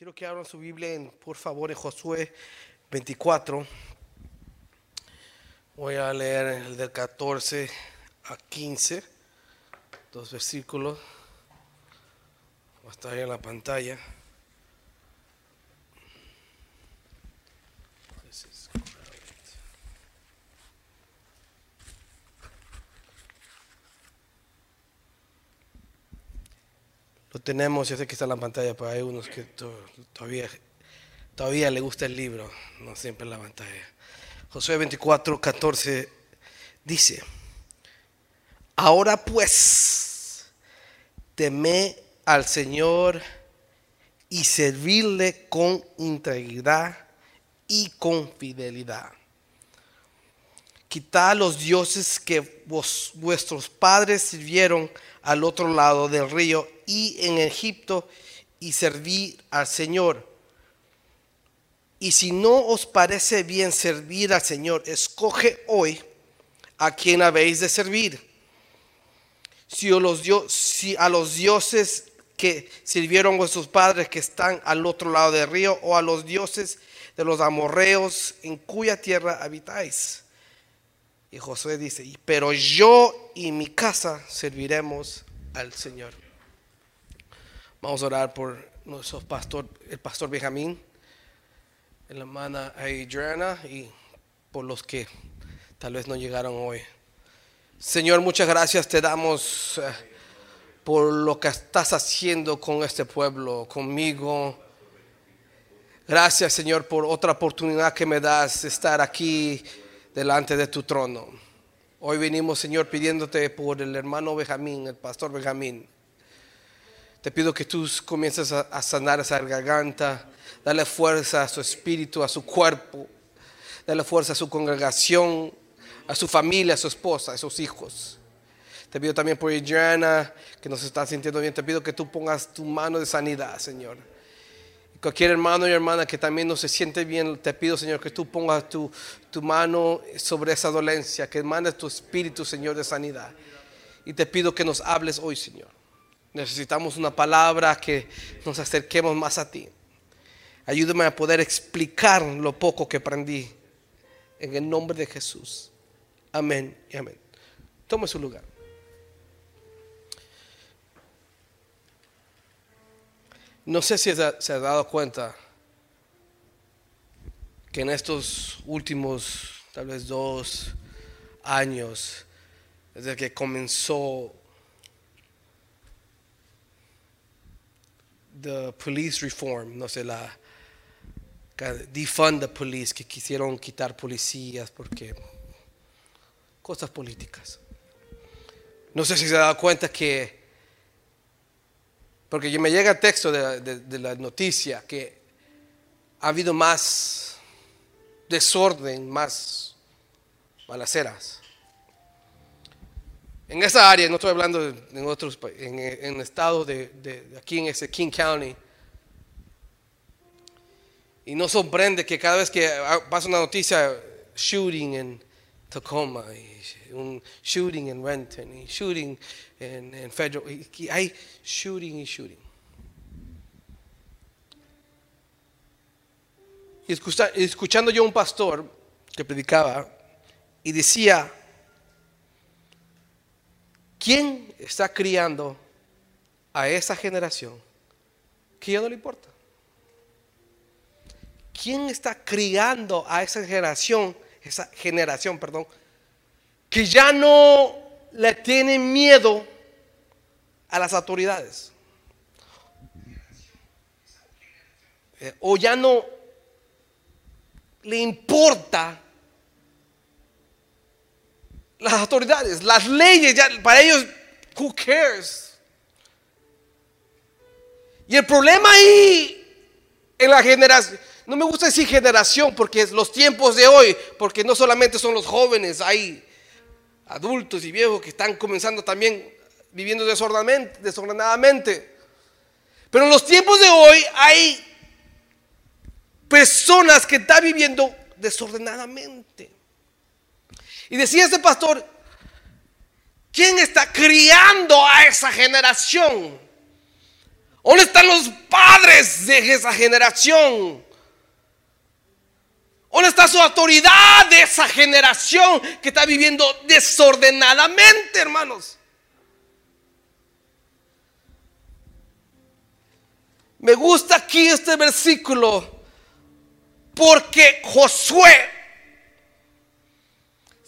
Quiero que abran su Biblia, en, por favor, en Josué 24. Voy a leer el del 14 a 15, dos versículos. Va a estar ahí en la pantalla. Lo tenemos, yo sé que está en la pantalla, pero hay unos que todavía, todavía le gusta el libro, no siempre en la pantalla. Josué 24, 14 dice, ahora pues, teme al Señor y servirle con integridad y con fidelidad. Quitad los dioses que vuestros padres sirvieron al otro lado del río y en Egipto y servir al Señor. Y si no os parece bien servir al Señor, escoge hoy a quien habéis de servir. Si, los, si a los dioses que sirvieron vuestros padres que están al otro lado del río, o a los dioses de los amorreos en cuya tierra habitáis. Y Josué dice, pero yo y mi casa serviremos al Señor. Vamos a orar por nuestro pastor, el pastor Benjamín, la hermana Adriana y por los que tal vez no llegaron hoy. Señor, muchas gracias te damos eh, por lo que estás haciendo con este pueblo, conmigo. Gracias, Señor, por otra oportunidad que me das de estar aquí delante de tu trono. Hoy venimos, Señor, pidiéndote por el hermano Benjamín, el pastor Benjamín. Te pido que tú comiences a, sanar esa garganta, darle fuerza a su espíritu, a su cuerpo, darle fuerza a su congregación, a su familia, a su esposa, a sus hijos. Te pido también por Adriana, que nos está sintiendo bien. Te pido que tú pongas tu mano de sanidad, Señor. Cualquier hermano y hermana que también no se siente bien, te pido, Señor, que tú pongas tu, mano sobre esa dolencia, que mandes tu espíritu, Señor, de sanidad. Y te pido que nos hables hoy, Señor. Necesitamos una palabra que nos acerquemos más a ti. Ayúdame a poder explicar lo poco que aprendí. En el nombre de Jesús. Amén y amén. Tome su lugar. No sé si se ha dado cuenta que en estos últimos, tal vez dos años, desde que comenzó the police reform, no sé, la defund the police, que quisieron quitar policías porque cosas políticas. No sé si se ha dado cuenta que, porque me llega el texto de, la noticia, que ha habido más desorden, más balaceras. En esa área, no estoy hablando en otros, en, en el estado de, de, aquí en ese King County. Y no sorprende que cada vez que pasa una noticia, shooting en Tacoma, y un shooting en Renton, y shooting en, en Federal, y hay shooting y shooting. Y escuchando yo un pastor que predicaba y decía, ¿Quién está criando a esa generación que ya no le importa? ¿Quién está criando a esa generación, esa generación, perdón, que ya no le tiene miedo a las autoridades? Eh, o ya no le importa las autoridades, las leyes, ya, para ellos, who cares? Y el problema ahí en la generación, no me gusta decir generación porque es los tiempos de hoy, porque no solamente son los jóvenes, hay adultos y viejos que están comenzando también viviendo desordenadamente. Pero en los tiempos de hoy hay personas que están viviendo desordenadamente. Y decía ese pastor, ¿quién está criando a esa generación? ¿Dónde están los padres de esa generación? ¿Dónde está su autoridad de esa generación que está viviendo desordenadamente, hermanos? Me gusta aquí este versículo porque Josué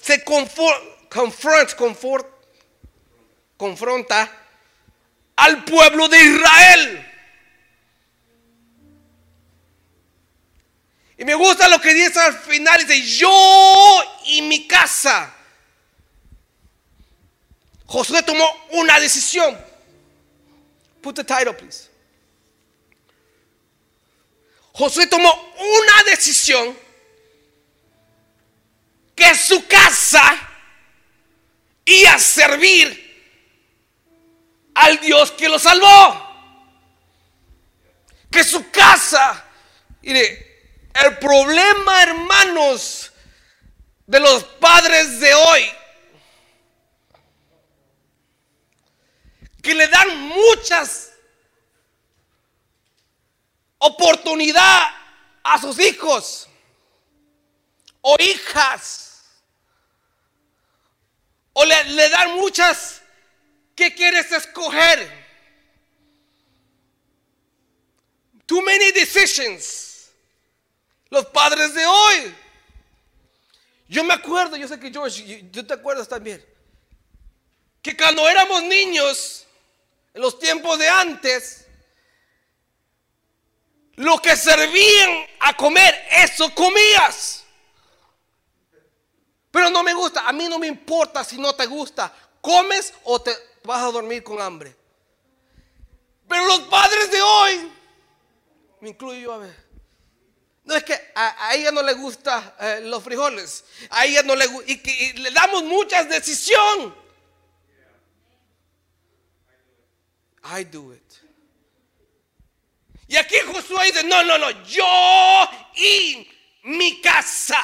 se confronta, confronta al pueblo de Israel. Y me gusta lo que dice al final, dice, yo y mi casa. Josué tomó una decisión. Put the title, please. Josué tomó una decisión que su casa iba a servir al Dios que lo salvó. Que su casa, mire, el problema, hermanos, de los padres de hoy, que le dan muchas oportunidad a sus hijos o hijas, o le, le dan muchas ¿Qué quieres escoger? Too many decisions. Los padres de hoy. Yo me acuerdo, yo sé que George, tú te acuerdas también, que cuando éramos niños, en los tiempos de antes, lo que servían a comer, eso comías. Pero no me gusta, a mí no me importa si no te gusta, comes o te vas a dormir con hambre. Pero los padres de hoy, me incluyo yo a ver, no es que a, ella no le gusta eh, los frijoles, a ella no le gusta, y, le damos muchas decisiones. I do it. Y aquí Josué dice, no, no, no, yo y mi casa.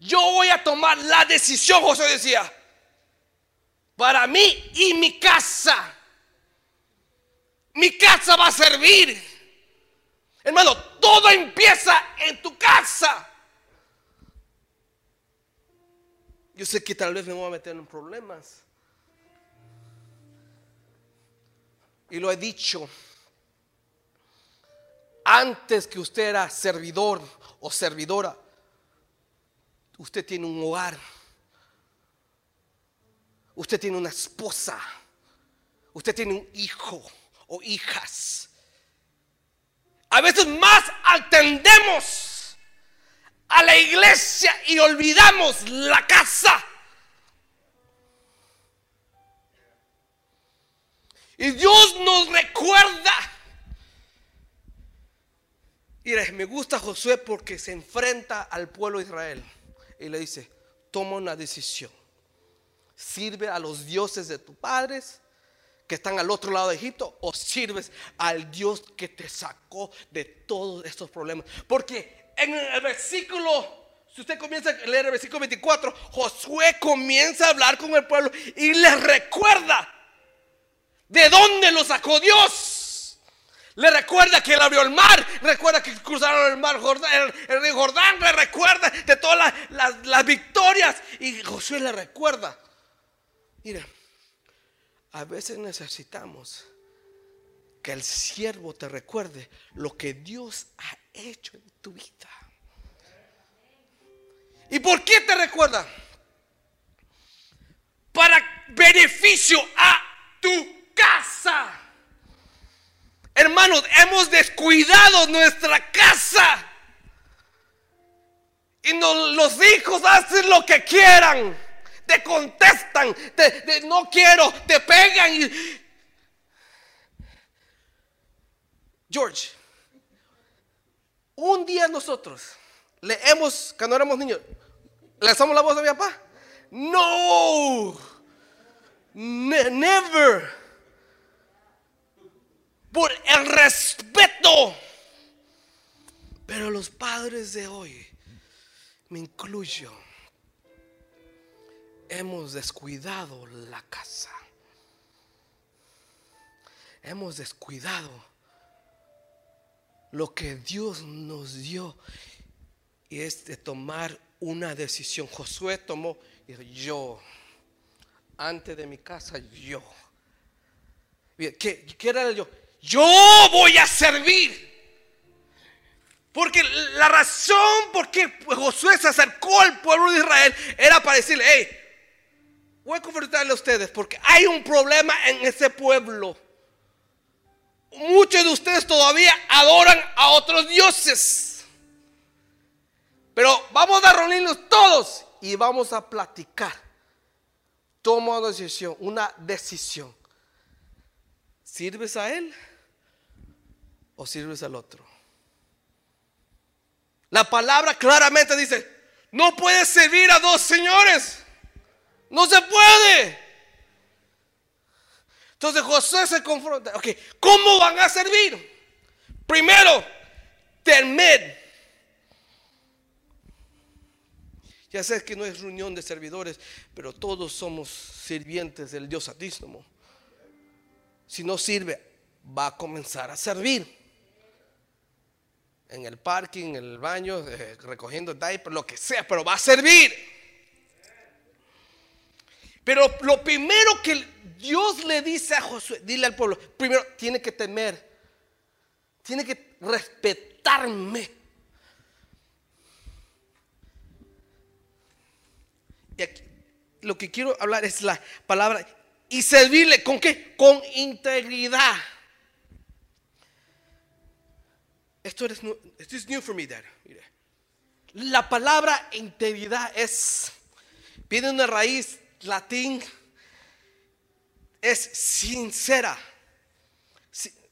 Yo voy a tomar la decisión, Josué decía para mí y mi casa. Mi casa va a servir. Hermano, todo empieza en tu casa. Yo sé que tal vez me voy a meter en problemas. Y lo he dicho. Antes que usted era servidor o servidora, usted tiene un hogar Usted tiene una esposa. Usted tiene un hijo o hijas. A veces más atendemos a la iglesia y olvidamos la casa. Y Dios nos recuerda. Mire, me gusta Josué porque se enfrenta al pueblo de Israel y le dice, toma una decisión sirve a los dioses de tus padres que están al otro lado de Egipto o sirves al Dios que te sacó de todos estos problemas. Porque en el versículo, si usted comienza a leer el versículo 24, Josué comienza a hablar con el pueblo y les recuerda de dónde lo sacó Dios. Le recuerda que él abrió el mar, recuerda que cruzaron el mar Jordán, río Jordán, le recuerda de todas las victorias. Y Josué le recuerda Mira, a veces necesitamos que el siervo te recuerde lo que Dios ha hecho en tu vida. ¿Y por qué te recuerda? Para beneficio a tu casa. Hermanos, hemos descuidado nuestra casa. Y los hijos hacen lo que quieran te contestan, te, no quiero, te pegan. Y... George, un día nosotros leemos, cuando éramos niños, ¿le hacemos la voz de mi papá? No, never. Por el respeto. Pero los padres de hoy, me incluyo, hemos descuidado la casa. hemos descuidado lo que Dios nos dio y es de tomar una decisión. Josué tomó yo, antes de mi casa, yo. ¿Qué, qué era yo? Yo voy a servir. Porque la razón por qué Josué se acercó al pueblo de Israel era para decirle, hey, voy a confrontarle a ustedes porque hay un problema en ese pueblo. Muchos de ustedes todavía adoran a otros dioses. Pero vamos a reunirnos todos y vamos a platicar. Toma una decisión, una decisión. ¿Sirves a él o sirves al otro? La palabra claramente dice, no puedes servir a dos señores. No se puede. Entonces José se confronta. Ok, ¿cómo van a servir? Primero, temer. Ya sé que no es reunión de servidores, pero todos somos sirvientes del Dios Santísimo. Si no sirve, va a comenzar a servir en el parking, en el baño, eh, recogiendo diapers, lo que sea, pero va a servir. Pero lo primero que Dios le dice a Josué, dile al pueblo, primero tiene que temer, tiene que respetarme. Y aquí, lo que quiero hablar es la palabra y servirle con qué? Con integridad. Esto es, esto es new for me, Dad. La palabra integridad es, viene una raíz latín, es sincera,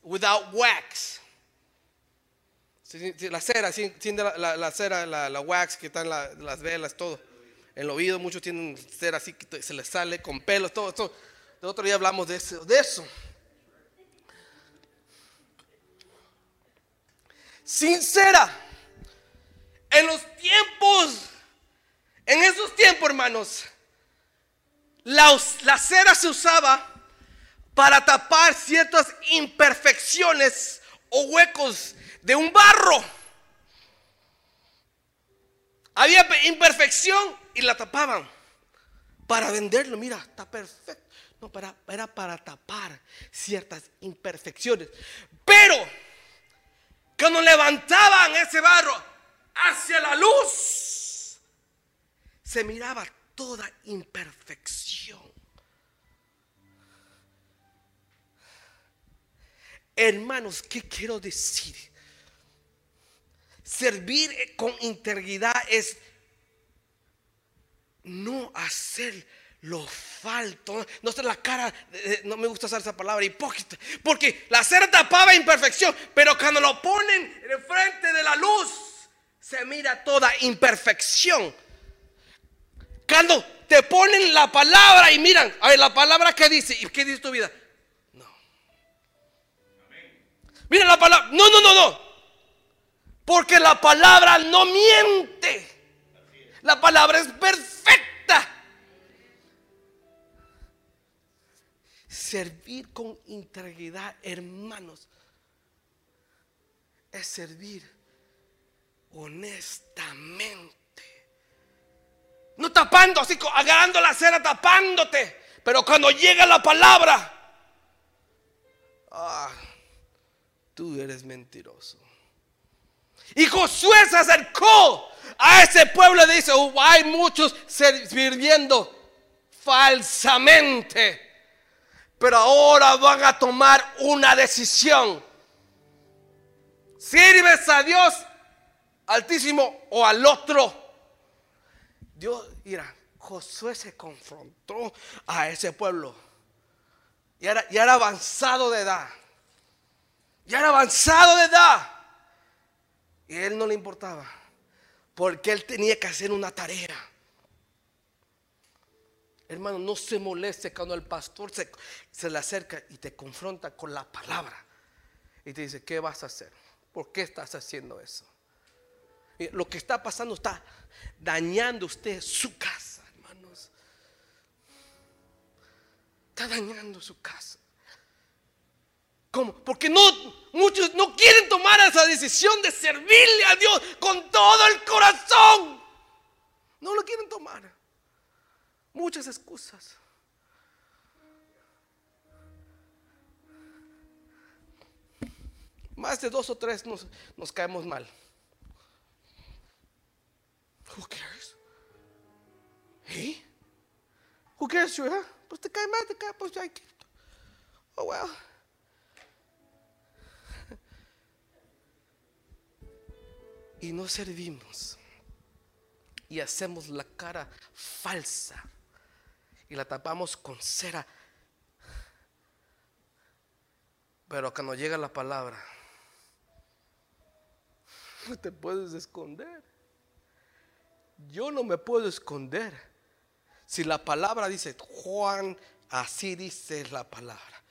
without wax. La cera, la, la, cera, la, wax que está en las velas, todo. En el oído muchos tienen cera así que se les sale con pelos, todo. todo. El otro día hablamos de eso. De eso. sincera. En los tiempos, en esos tiempos, hermanos, la, cera se usaba para tapar ciertas imperfecciones o huecos de un barro. Había imperfección y la tapaban para venderlo. Mira, está perfecto. No, para, era para tapar ciertas imperfecciones. Pero cuando levantaban ese barro hacia la luz, se miraba toda imperfección. Hermanos, ¿qué quiero decir? Servir con integridad es no hacer lo falto. No está la cara, no me gusta usar esa palabra, hipócrita. Porque la cera tapaba imperfección, pero cuando lo ponen en frente de la luz, se mira toda imperfección. Cuando te ponen la palabra y miran, a ver, la palabra que dice, ¿y qué dice tu vida? No. Mira la palabra, no, no, no, no. Porque la palabra no miente. La palabra es perfecta. Servir con integridad, hermanos, es servir honestamente. No tapando, así agarrando la cera, tapándote. Pero cuando llega la palabra, ah, tú eres mentiroso. Y Josué se acercó a ese pueblo y dice, oh, hay muchos sirviendo falsamente pero ahora van a tomar una decisión. ¿Sirves a Dios altísimo o al otro? Dios, mira, Josué se confrontó a ese pueblo. Y era, ya era avanzado de edad. Ya era avanzado de edad. Y a él no le importaba. Porque él tenía que hacer una tarea. Hermano, no se moleste cuando el pastor se, se, le acerca y te confronta con la palabra. Y te dice, ¿qué vas a hacer? ¿Por qué estás haciendo eso? Lo que está pasando está dañando usted su casa, hermanos. Está dañando su casa. ¿Cómo? Porque no, muchos no quieren tomar esa decisión de servirle a Dios con todo el corazón. No lo quieren tomar. Muchas excusas. Más de dos o tres nos, nos caemos mal. Who cares? ¿Eh? Who cares? Pues te cae mal, te cae, pues hay que. Oh, well. Y no servimos. Y hacemos la cara falsa. Y la tapamos con cera. Pero cuando llega la palabra, no te puedes esconder. Yo no me puedo esconder. Si la palabra dice, Juan, así dice la palabra.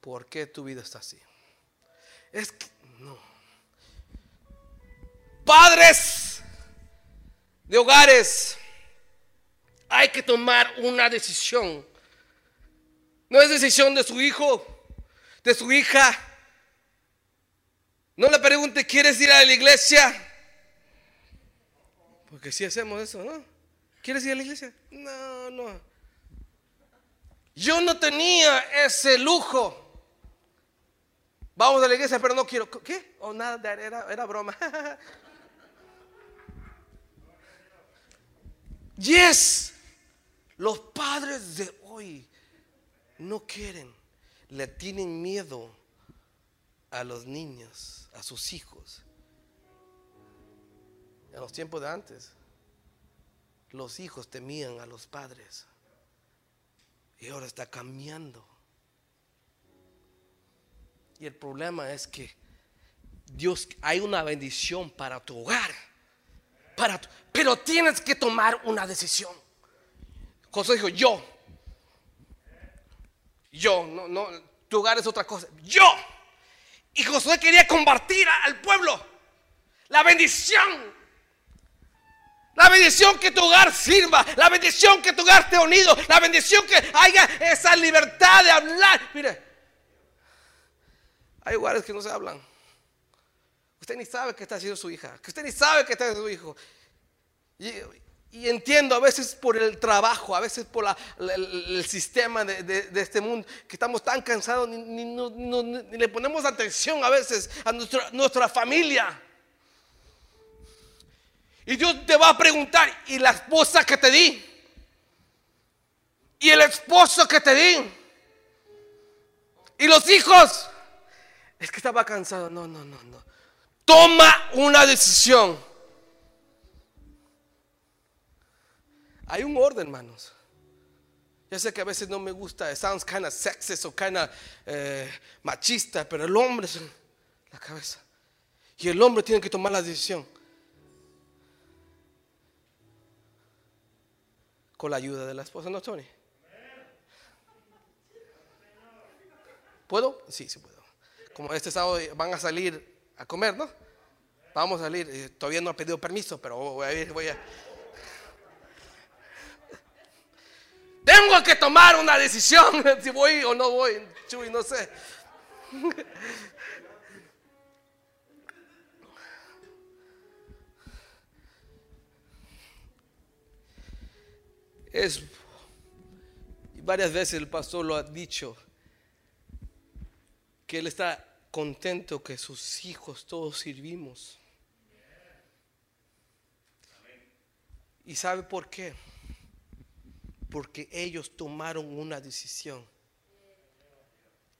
¿Por qué tu vida está así? Es que no. Padres de hogares, hay que tomar una decisión. No es decisión de su hijo, de su hija. No le pregunte, ¿quieres ir a la iglesia? Porque si hacemos eso, ¿no? ¿Quieres ir a la iglesia? No, no. Yo no tenía ese lujo. Vamos a la iglesia, pero no quiero. ¿Qué? Oh, nada, era, era broma. yes. Los padres de hoy no quieren, le tienen miedo a los niños, a sus hijos en los tiempos de antes, los hijos temían a los padres. Y ahora está cambiando. Y el problema es que Dios, hay una bendición para tu hogar. Para pero tienes que tomar una decisión. José dijo, yo. Yo, no, no, tu hogar es otra cosa. Yo. Y Josué quería combatir al pueblo. La bendición la bendición que tu hogar sirva. La bendición que tu hogar esté unido. La bendición que haya esa libertad de hablar. Mire, hay hogares que no se hablan. Usted ni sabe que está haciendo su hija. Que usted ni sabe que está haciendo su hijo. Y, entiendo a veces por el trabajo, a veces por el, sistema de, este mundo, que estamos tan cansados, ni, le ponemos atención a veces a nuestra familia. Y Dios te va a preguntar, ¿y la esposa que te di? ¿Y el esposo que te di? ¿Y los hijos? Es que estaba cansado. No, no, no, no. Toma una decisión. Hay un orden, hermanos. Ya sé que a veces no me gusta, it sounds kind of sexist o kind of eh, machista, pero el hombre es la cabeza. Y el hombre tiene que tomar la decisión. Con la ayuda de la esposa, ¿no, Tony? ¿Puedo? Sí, sí puedo. Como este sábado van a salir a comer, ¿no? Vamos a salir. Eh, todavía no ha pedido permiso, pero voy a ir, voy a. Tengo que tomar una decisión si voy o no voy. Chuy, no sé. Es, varias veces el pastor lo ha dicho, que él está contento que sus hijos todos sirvimos. ¿Y sabe por qué? Porque ellos tomaron una decisión.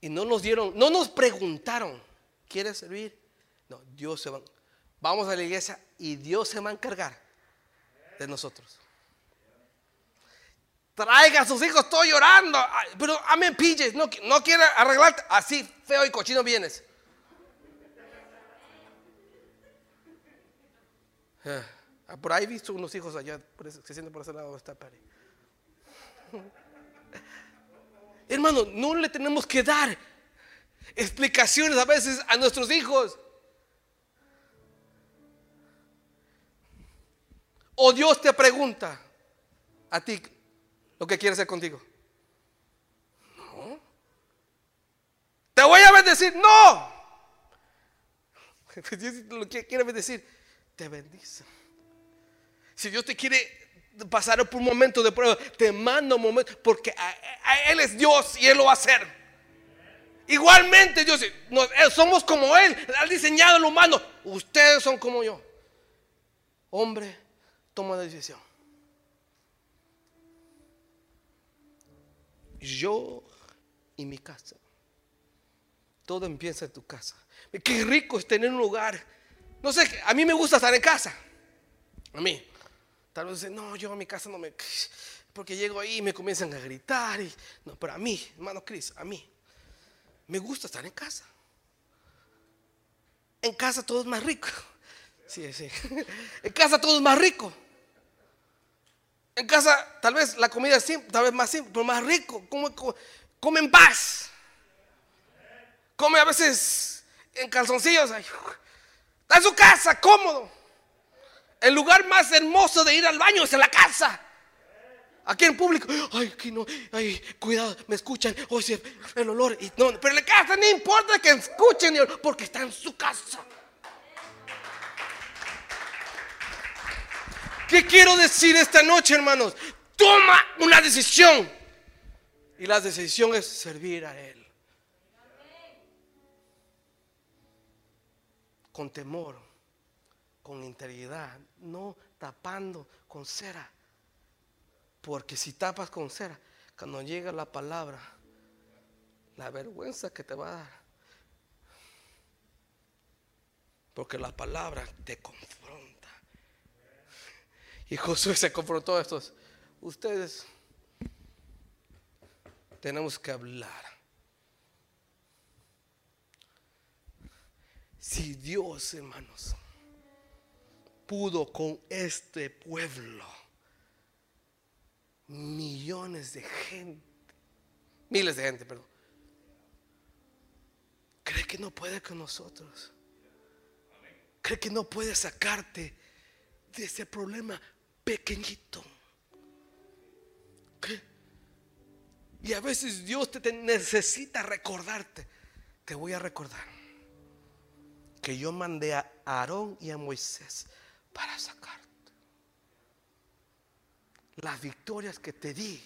Y no nos dieron, no nos preguntaron, ¿quieres servir? No, Dios se va. Vamos a la iglesia y Dios se va a encargar de nosotros. Traiga a sus hijos, estoy llorando. Pero a mí pilles, no, no quiere arreglarte. Así feo y cochino vienes. Ah, por ahí he visto unos hijos allá, se sienten por ese lado está Pari. Hermano, no le tenemos que dar explicaciones a veces a nuestros hijos. O Dios te pregunta a ti, lo que quiere hacer contigo. No. te voy a bendecir. No. Dios lo que quiere bendecir, te bendice. Si Dios te quiere pasar por un momento de prueba, te manda un momento, porque Él es Dios y Él lo va a hacer. Igualmente Dios, eh, somos como Él, ha diseñado el humano, ustedes son como yo. Hombre, toma la decisión. Yo y mi casa. Todo empieza en tu casa. Qué rico es tener un lugar. No sé, a mí me gusta estar en casa. A mí. Tal vez dicen, no, yo a mi casa no me... Porque llego ahí y me comienzan a gritar. No, pero a mí, hermano Cris, a mí. Me gusta estar en casa. En casa todo es más rico. Sí, sí. En casa todo es más rico. En casa tal vez la comida es simple, tal vez más simple, pero más rico. Come, come, en paz. Come a veces en calzoncillos. Está en su casa, cómodo. El lugar más hermoso de ir al baño es en la casa. Aquí en público, ay, aquí no, ay, cuidado, me escuchan, oye, el olor, y no, pero en la casa no importa que escuchen, porque está en su casa. ¿Qué quiero decir esta noche, hermanos? Toma una decisión. Y la decisión es servir a Él. Con temor, con integridad, no tapando con cera. Porque si tapas con cera, cuando llega la palabra, la vergüenza que te va a dar. Porque la palabra te confronta. Y Josué se confrontó a estos. Ustedes tenemos que hablar. Si Dios, hermanos, pudo con este pueblo, millones de gente, miles de gente, perdón, cree que no puede con nosotros. Cree que no puede sacarte de ese problema pequeñito. Y a veces Dios te, necesita recordarte. Te voy a recordar que yo mandé a Aarón y a Moisés para sacarte. Las victorias que te di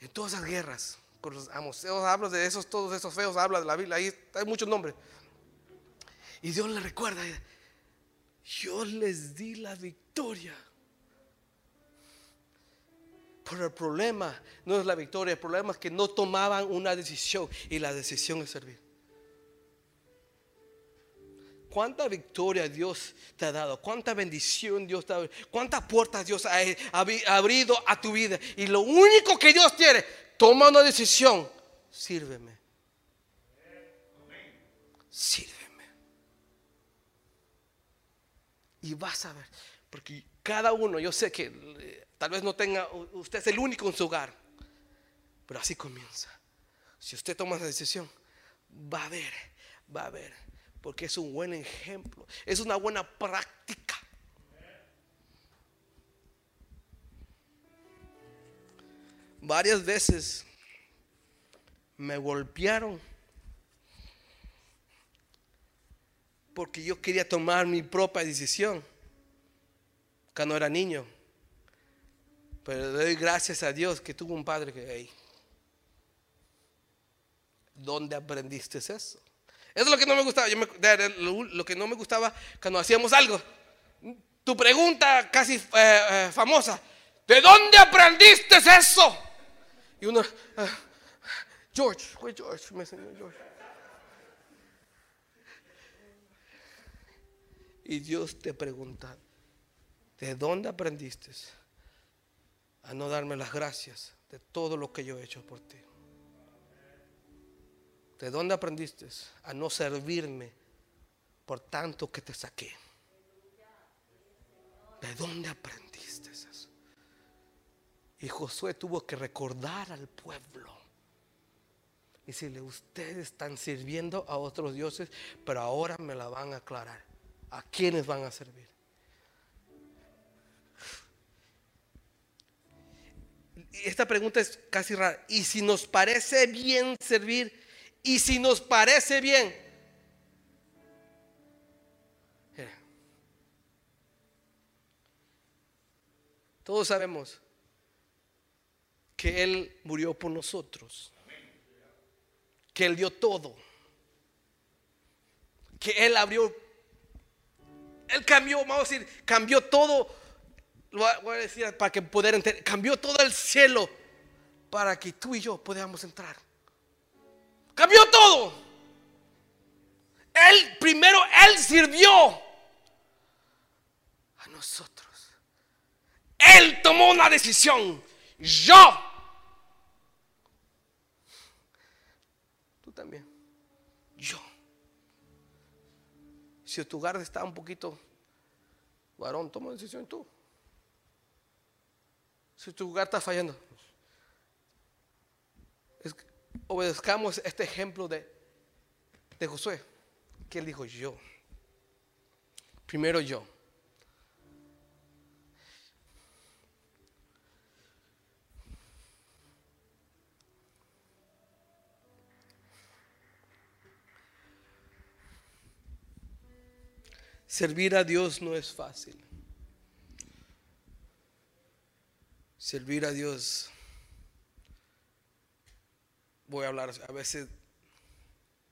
en todas las guerras. Con los amoseos hablo de esos, todos esos feos, habla de la Biblia, ahí hay muchos nombres. Y Dios le recuerda, yo les di la victoria. Pero el problema no es la victoria, el problema es que no tomaban una decisión y la decisión es servir. ¿Cuánta victoria Dios te ha dado? ¿Cuánta bendición Dios te ha dado? ¿Cuántas puertas Dios ha abrido a tu vida? Y lo único que Dios quiere, toma una decisión, sírveme. Sírveme. Y vas a ver, porque cada uno, yo sé que eh, tal vez no tenga, usted es el único en su hogar, pero así comienza. Si usted toma esa decisión, va a ver, va a ver, porque es un buen ejemplo, es una buena práctica. Varias veces me golpearon porque yo quería tomar mi propia decisión cuando era niño. Pero doy gracias a Dios que tuvo un padre que, hey, ¿dónde aprendiste eso? Eso es lo que no me gustaba. lo, que no me gustaba cuando hacíamos algo. Tu pregunta casi eh, eh, famosa, ¿de dónde aprendiste eso? Y uno, ah, George, fue George, me enseñó George. Y Dios te pregunta, ¿de dónde aprendiste a no darme las gracias de todo lo que yo he hecho por ti? ¿De dónde aprendiste a no servirme por tanto que te saqué? ¿De dónde aprendiste eso? Y Josué tuvo que recordar al pueblo. Y decirle, ustedes están sirviendo a otros dioses, pero ahora me la van a aclarar. ¿A quiénes van a servir? Esta pregunta es casi rara. ¿Y si nos parece bien servir Y si nos parece bien, todos sabemos que Él murió por nosotros, que Él dio todo, que Él abrió, Él cambió, vamos a decir, cambió todo, lo voy a decir para que poder entender, cambió todo el cielo para que tú y yo podamos entrar. Cambió todo. Él primero, Él sirvió a nosotros. Él tomó una decisión. Yo. Tú también. Si tu hogar está un poquito varón, toma decisión tú. Si tu hogar está fallando, obedezcamos este ejemplo de, de Josué, que él dijo yo. Primero yo. Servir a Dios no es fácil. Servir a Dios, voy a hablar, a veces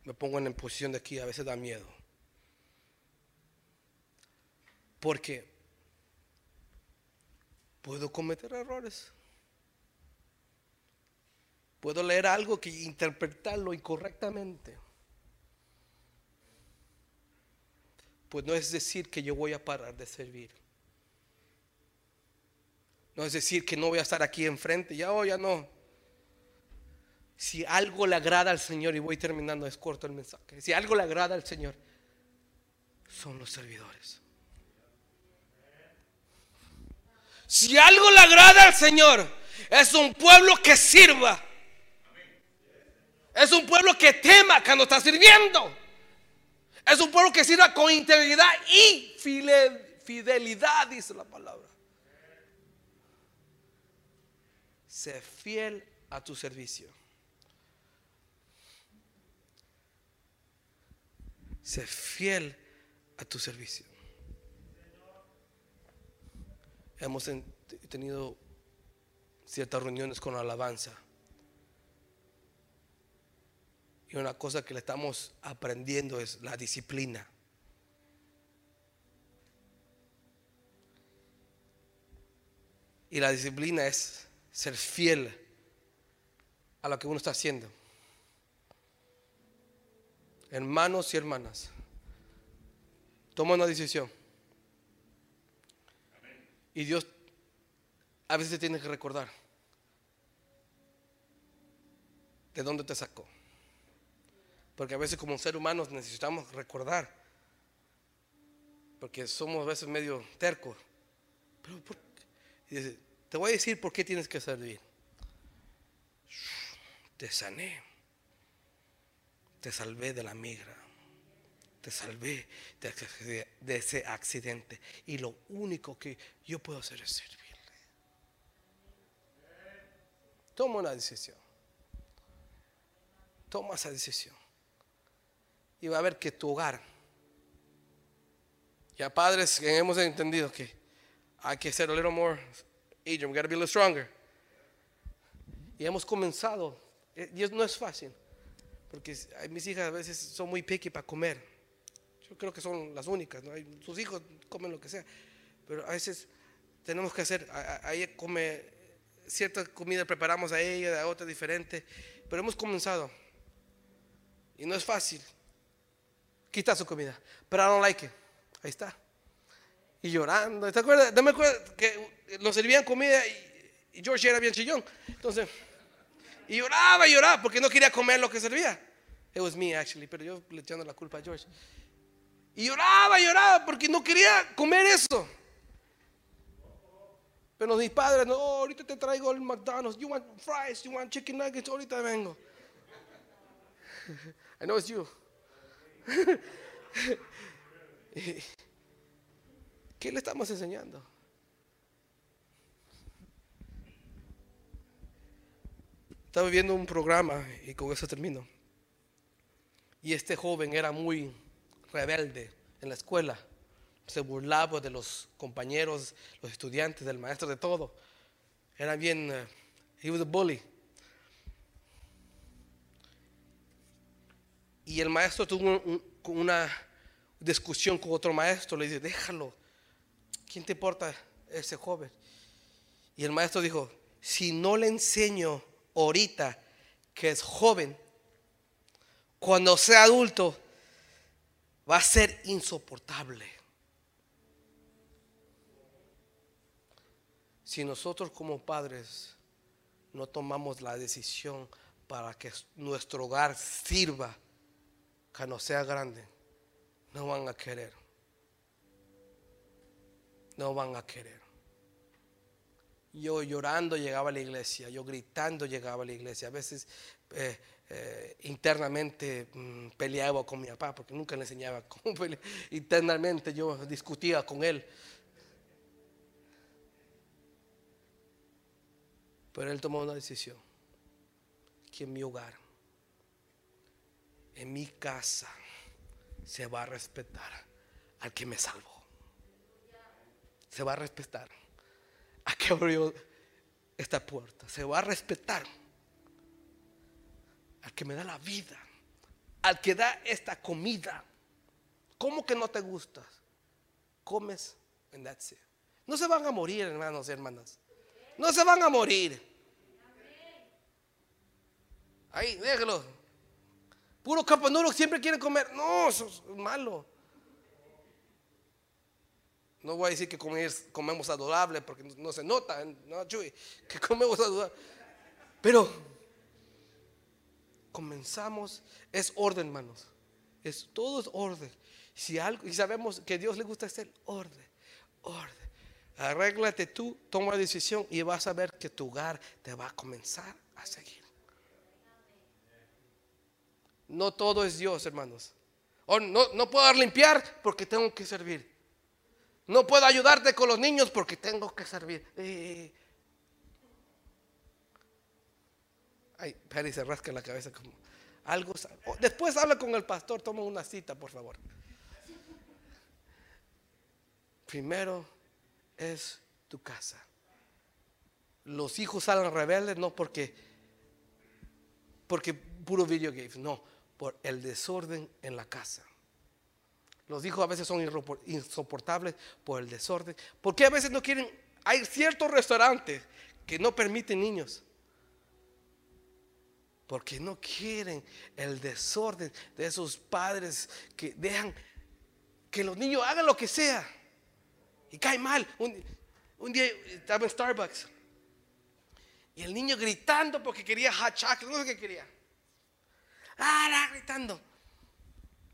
me pongo en posición de aquí, a veces da miedo. Porque puedo cometer errores. Puedo leer algo que interpretarlo incorrectamente. Pues no es decir que yo voy a parar de servir. No es decir que no voy a estar aquí enfrente, ya o oh, ya no. Si algo le agrada al Señor, y voy terminando, es corto el mensaje. Si algo le agrada al Señor, son los servidores. Si algo le agrada al Señor, es un pueblo que sirva. Es un pueblo que tema cuando está sirviendo. Es un pueblo que sirva con integridad y fidelidad, dice la palabra. Sé fiel a tu servicio. Sé fiel a tu servicio. Hemos tenido ciertas reuniones con alabanza. Y una cosa que le estamos aprendiendo es la disciplina. Y la disciplina es ser fiel a lo que uno está haciendo. Hermanos y hermanas, toma una decisión. Y Dios a veces tiene que recordar de dónde te sacó. Porque a veces como ser humanos necesitamos recordar. Porque somos a veces medio tercos. Pero te voy a decir por qué tienes que servir. Te sané. Te salvé de la migra. Te salvé de ese accidente. Y lo único que yo puedo hacer es servirle. Toma una decisión. Toma esa decisión y va a ver que tu hogar, ya padres que hemos entendido que hay que ser a little more Adrian, we gotta be a little stronger. Y hemos comenzado, eh, y no es fácil, porque mis hijas a veces son muy picky para comer. Yo creo que son las únicas, ¿no? sus hijos comen lo que sea, pero a veces tenemos que hacer, a, ella come cierta comida, preparamos a ella, a otra diferente, pero hemos comenzado. Y no es fácil. Quita su comida. Pero I don't like it. Ahí está. Y llorando. ¿Te acuerdas? No me acuerdo que nos servían comida y, George era bien chillón. Entonces, y lloraba y lloraba porque no quería comer lo que servía. It was me actually, pero yo le echando la culpa a George. Y lloraba y lloraba porque no quería comer eso. Pero mis padres, no, ahorita te traigo el McDonald's. You want fries, you want chicken nuggets, ahorita vengo. I know it's you. ¿Qué le estamos enseñando? Estaba viendo un programa y con eso termino. Y este joven era muy rebelde en la escuela. Se burlaba de los compañeros, los estudiantes, del maestro, de todo. Era bien, uh, he was a bully. Y el maestro tuvo un- un- una discusión con otro maestro. Le dice, déjalo. ¿Quién te importa ese joven? Y el maestro dijo, si no le enseño ahorita que es joven, cuando sea adulto, va a ser insoportable. Si nosotros como padres no tomamos la decisión para que nuestro hogar sirva cuando sea grande, no van a querer. No van a querer. Yo llorando llegaba a la iglesia, yo gritando llegaba a la iglesia. A veces eh, eh, internamente mm, peleaba con mi papá porque nunca le enseñaba cómo pelear. Internamente yo discutía con él. Pero él tomó una decisión. Que en mi hogar, en mi casa, se va a respetar al que me salvó. Se va a respetar a que abrió esta puerta. Se va a respetar al que me da la vida, al que da esta comida. ¿Cómo que no te gustas? Comes and that's it. No se van a morir, hermanos y hermanas. No se van a morir. Ahí, déjalo. Puro campanuro siempre quiere comer. No, eso es malo. No voy a decir que comer- comemos adorable porque no, se nota, no, Chuy, que comemos adorable. Pero comenzamos, es orden, hermanos. Es todo es orden. Si algo, y sabemos que Dios le gusta hacer orden, orden. Arréglate tú, toma decisión y vas a ver que tu hogar te va a comenzar a seguir. No todo es Dios, hermanos. No, no puedo limpiar porque tengo que servir. No puedo ayudarte con los niños porque tengo que servir. Eh. Ay, Perry se rasca la cabeza como algo. oh, Después habla con el pastor, toma una cita, por favor. Primero es tu casa. Los hijos salen rebeldes no porque porque puro video games, no, por el desorden en la casa. Los hijos a veces son insoportables por el desorden. Porque a veces no quieren, hay ciertos restaurantes que no permiten niños. Porque no quieren el desorden de esos padres que dejan que los niños hagan lo que sea. Y cae mal. Un, un día estaba en Starbucks. Y el niño gritando porque quería hot chocolate, no sé qué quería. Gritando.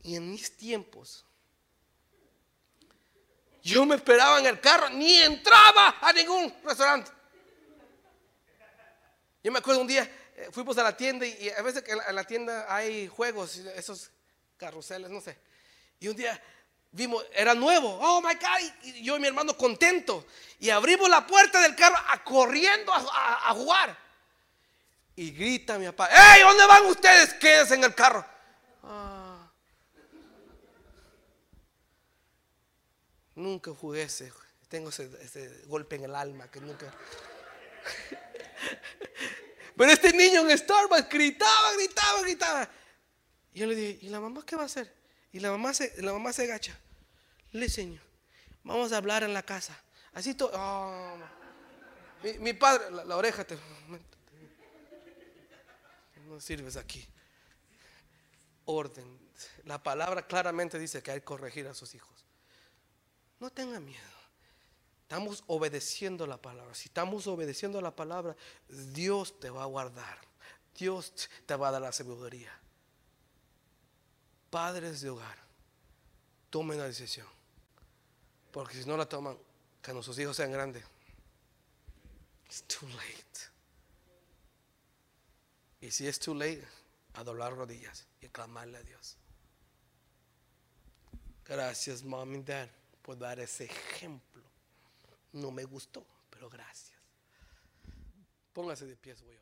Y en mis tiempos, yo me esperaba en el carro, ni entraba a ningún restaurante. Yo me acuerdo un día, eh, fuimos a la tienda y, a veces en la, en la tienda hay juegos, esos carruseles, no sé. Y un día vimos, era nuevo, oh my God, y, yo y mi hermano contento. Y abrimos la puerta del carro corriendo a jugar. Y grita mi papá, ¡Ey, ¿dónde van ustedes? Quédense en el carro. Ah. Nunca jugué ese, tengo ese, golpe en el alma que nunca... Pero este niño en Starbucks gritaba, gritaba, gritaba. Y yo le dije, ¿y la mamá qué va a hacer? Y la mamá se, la mamá se agacha. Le enseño, vamos a hablar en la casa. Así todo. oh, mi, padre, la oreja te. No sirves aquí. Orden. La palabra claramente dice que hay que corregir a sus hijos. No tenga miedo. Estamos obedeciendo la palabra. Si estamos obedeciendo la palabra, Dios te va a guardar. Dios te va a dar la sabiduría. Padres de hogar, tomen la decisión. Porque si no la toman, cuando sus hijos sean grandes, it's too late. Y si es too late, a doblar rodillas y clamarle a Dios. Gracias, mom y dad, por dar ese ejemplo. No me gustó, pero gracias. Póngase de pies, voy.